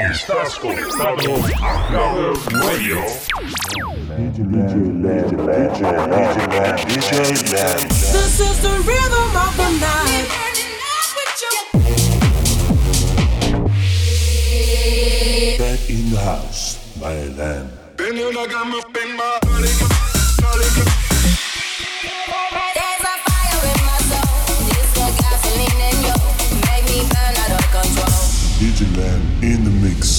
Estás conectado a Love Radio. DJ, DJ, Lenn, DJ, Lenn, DJ, Lenn. This is the rhythm of the night. Back in the house, my lamb. Been like I'm up in my body. In the mix.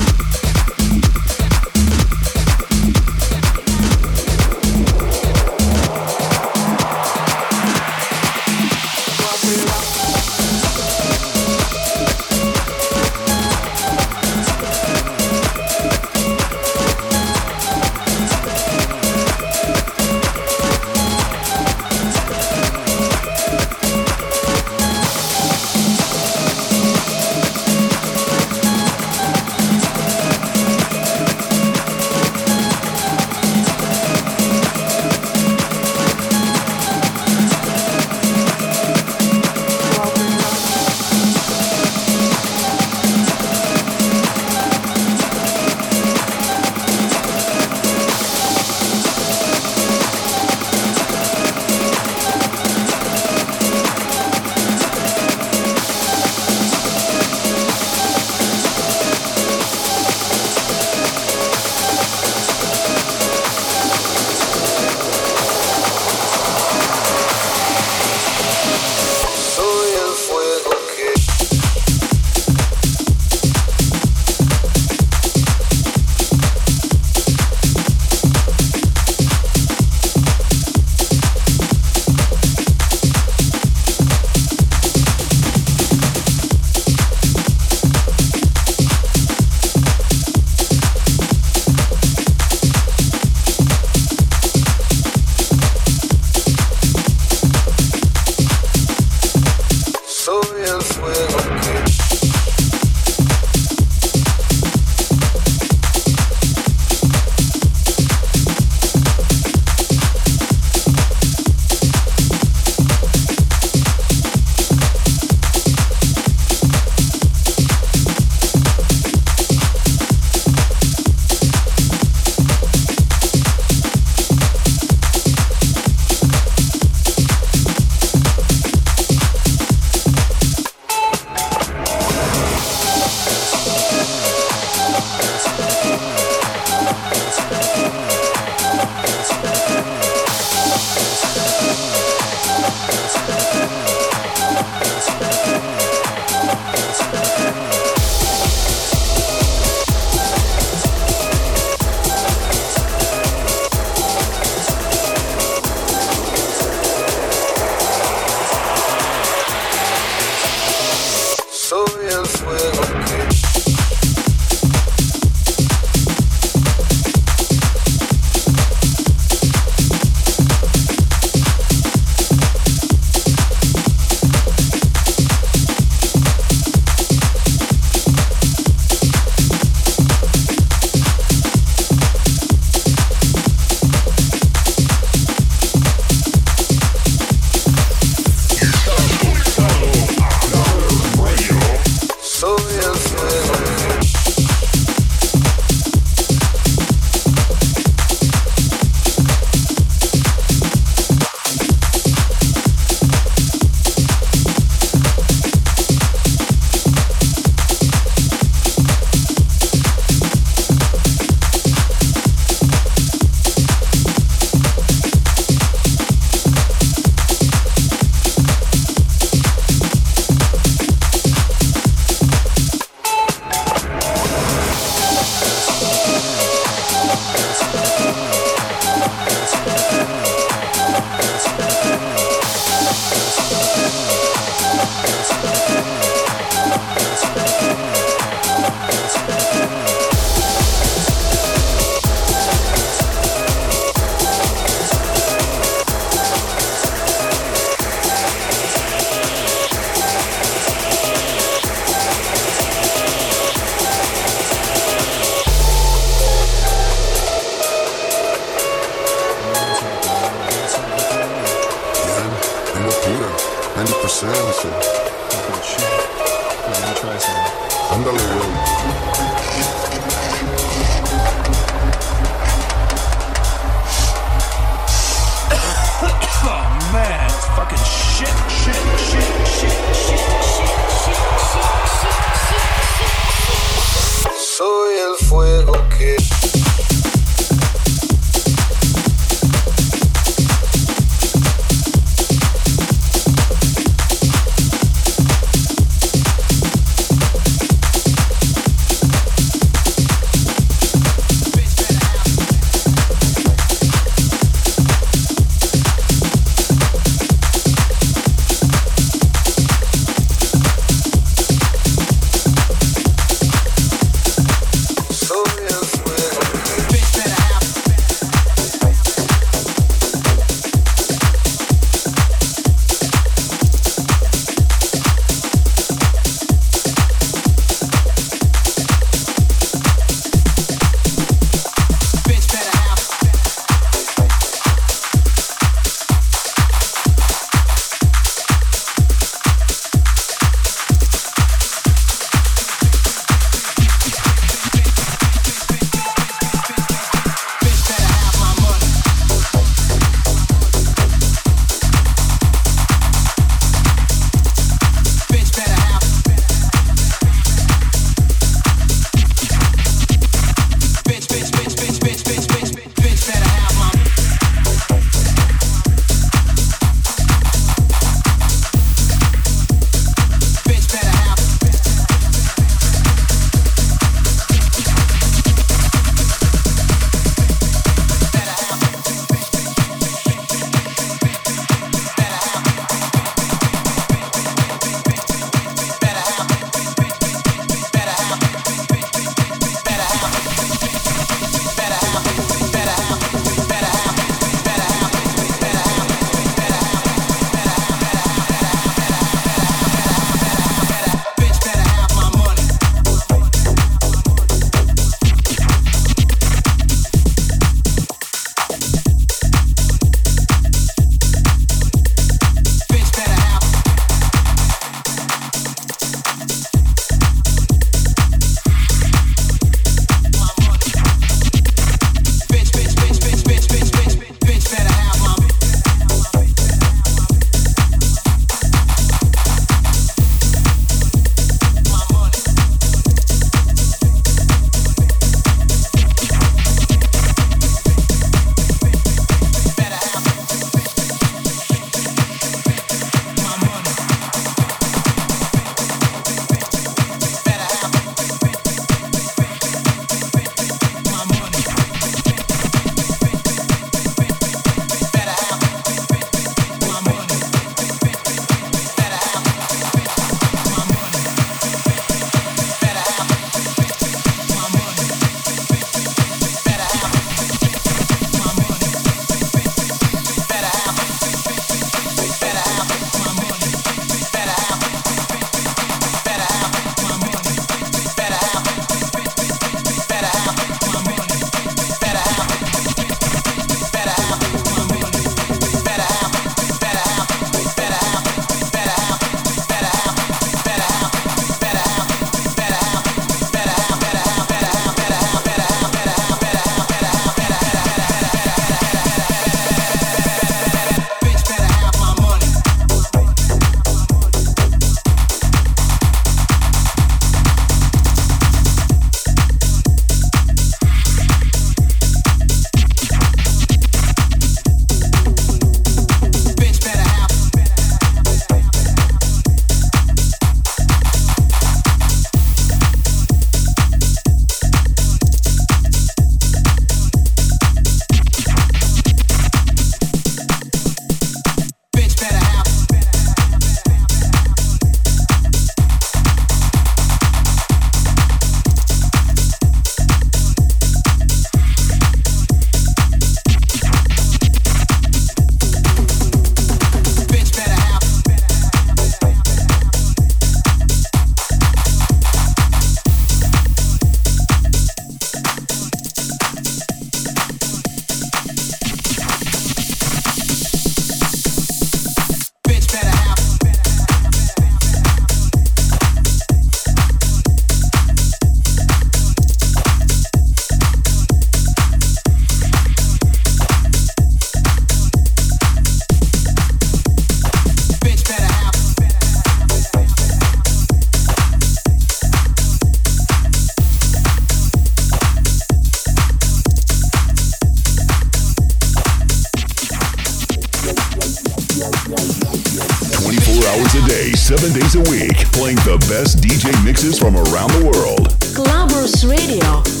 Seven days a week, playing the best DJ mixes from around the world. Clubbers Radio.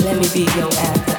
Let me be your after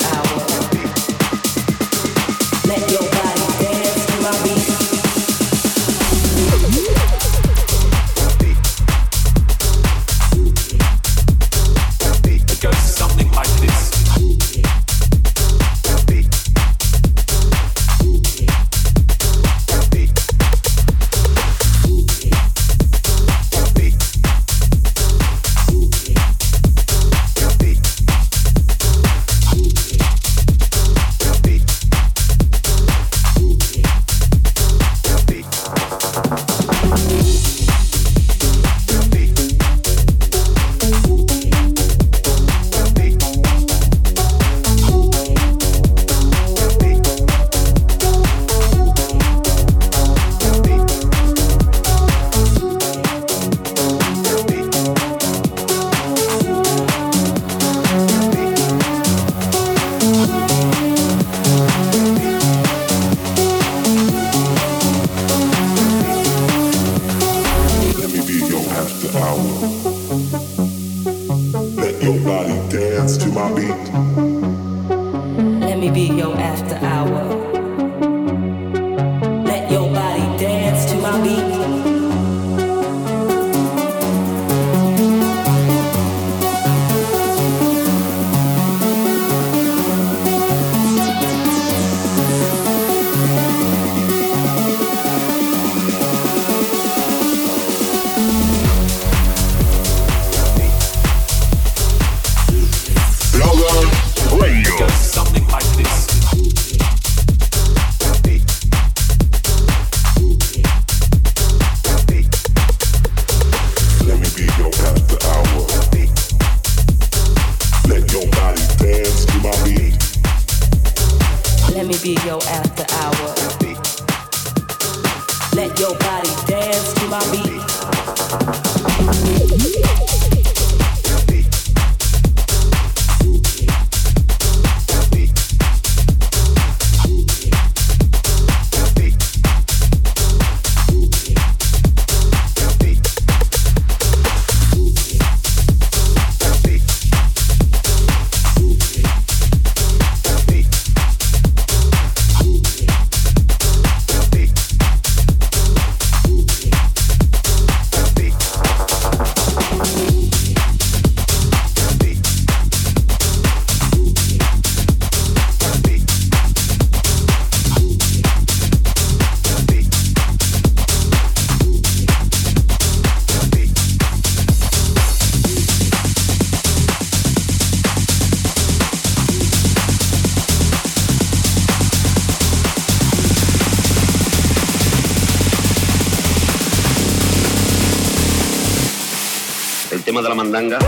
tema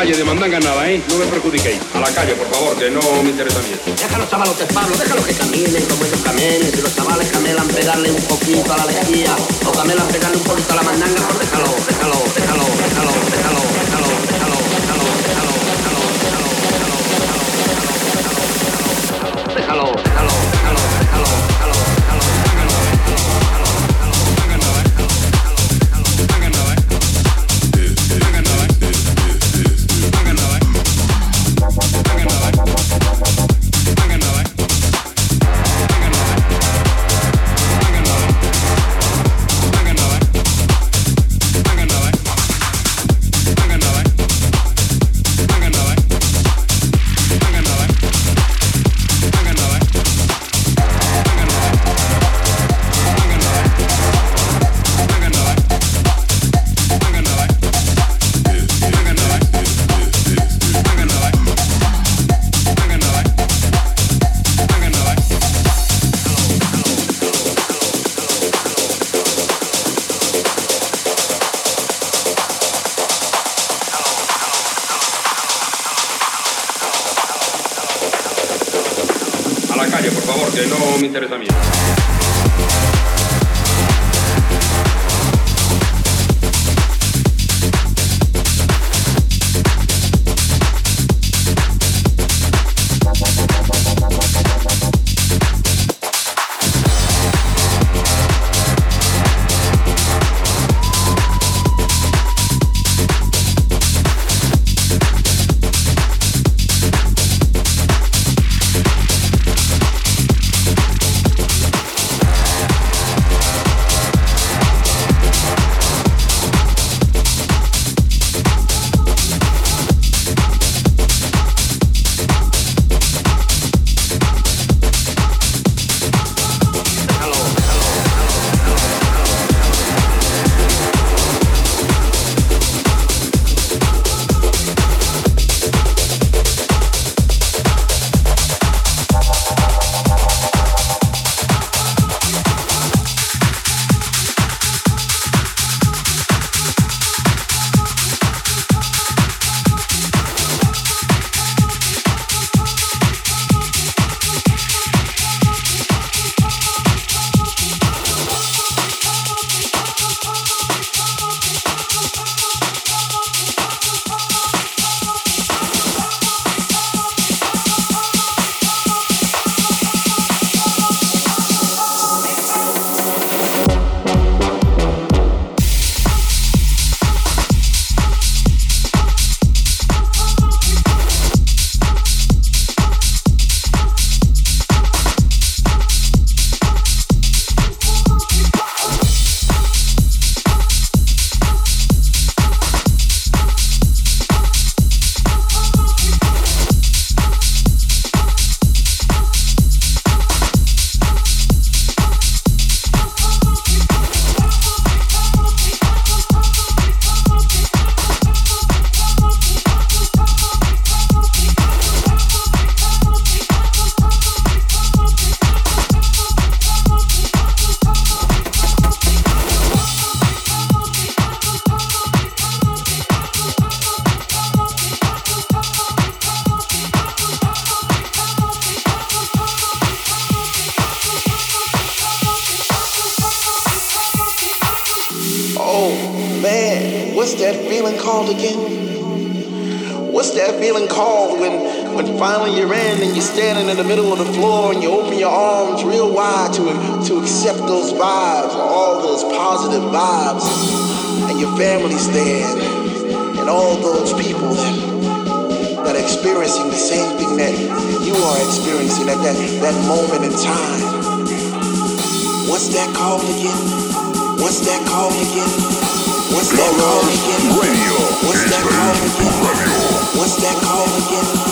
calle demandan ganada, ¿eh? No me perjudiquéis. A la calle, por favor, que no me interesa bien. Déjalo, chavalotes, Pablo, déjalo que caminen como ellos caminen. Si los chavales camelan pegarle un poquito a la lejía o camelan pegarle un poquito a la mandanga, pues déjalo, déjalo, déjalo, déjalo, déjalo, déjalo. déjalo. What's that feeling called again? What's that feeling called when, when finally you're in and you're standing in the middle of the floor and you open your arms real wide to, to accept those vibes, all those positive vibes, and your family's there, and, and all those people that, that are experiencing the same thing that you are experiencing at that, that moment in time. What's that called again? What's that called again? What's that called again? Radio. What's that called again? What's that called again?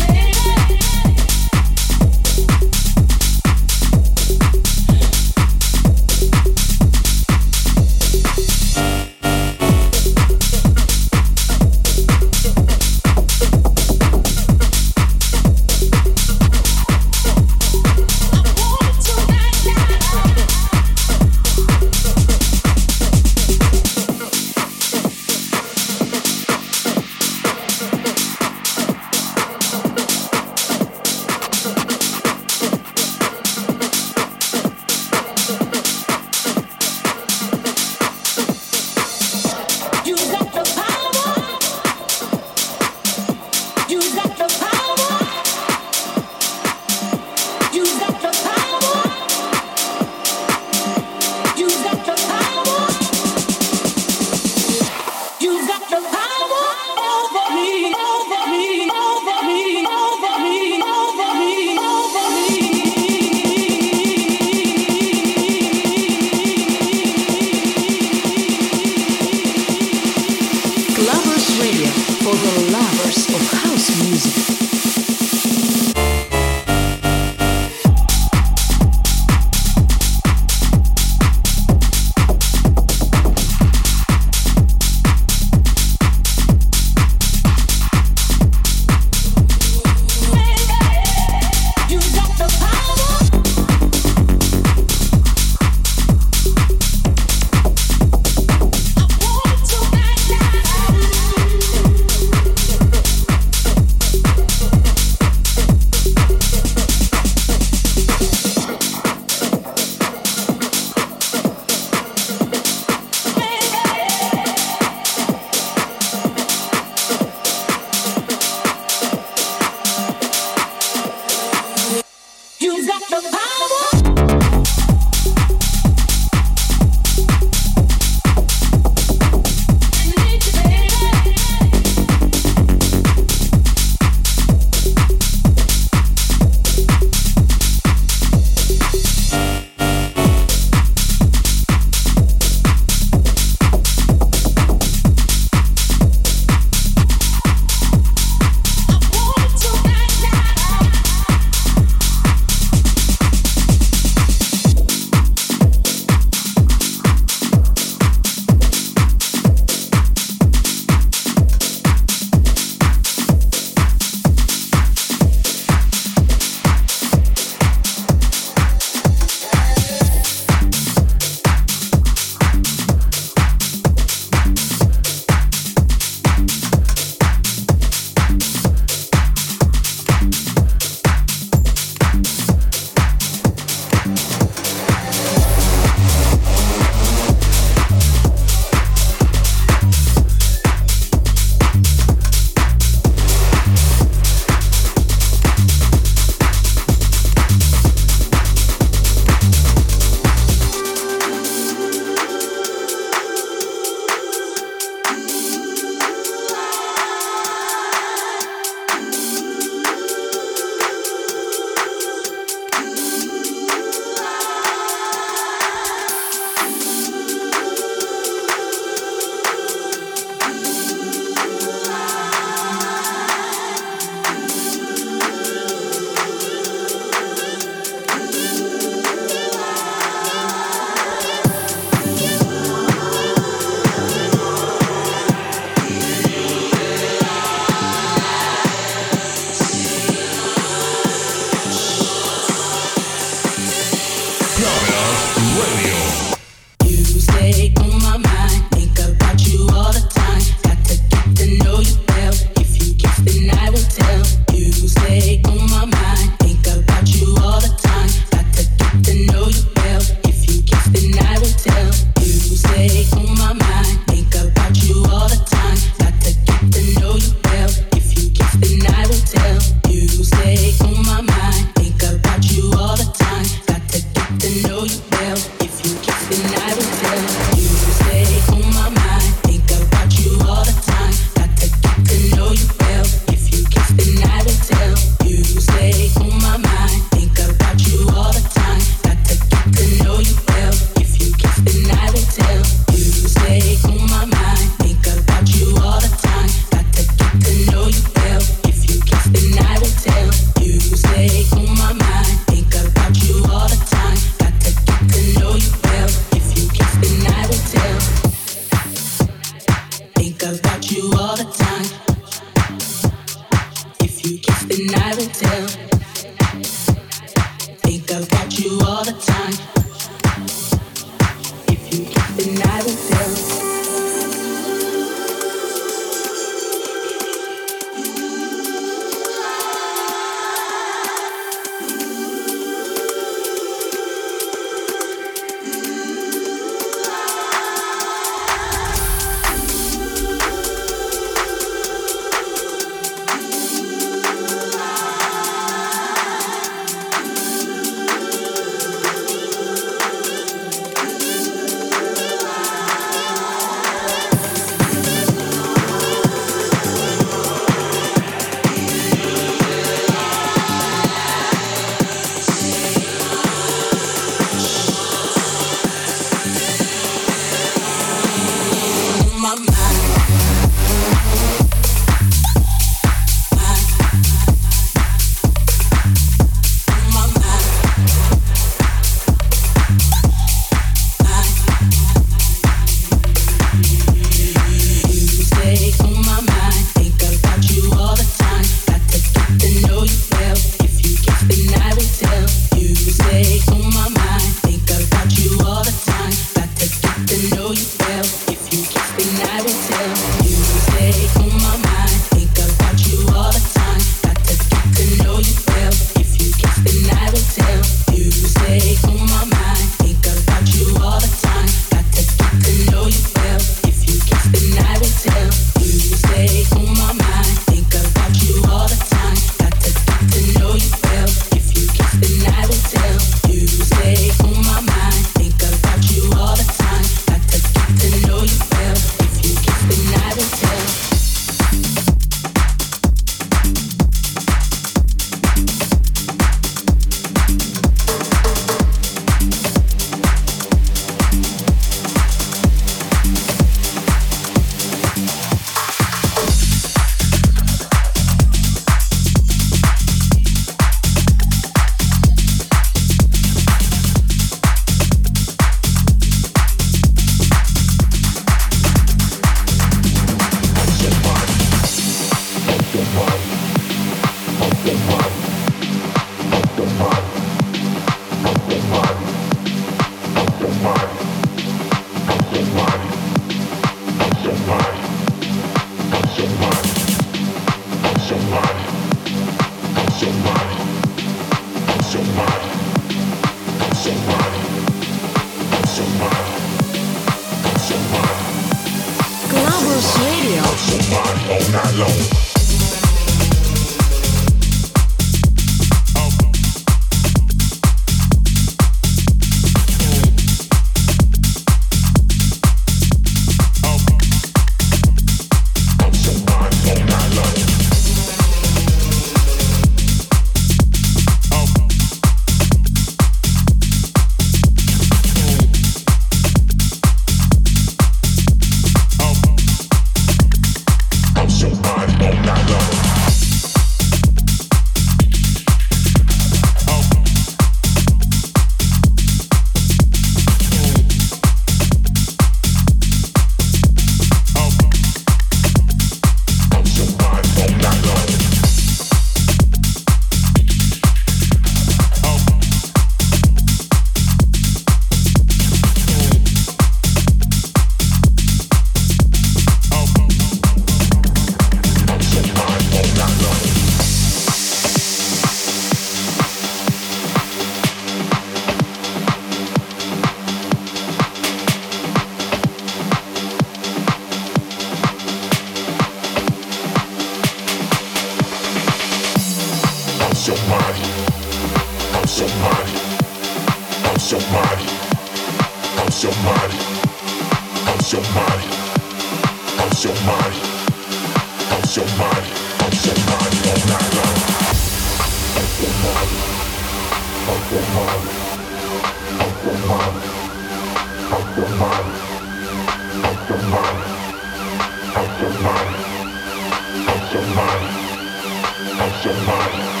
Out your mind.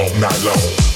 All night long.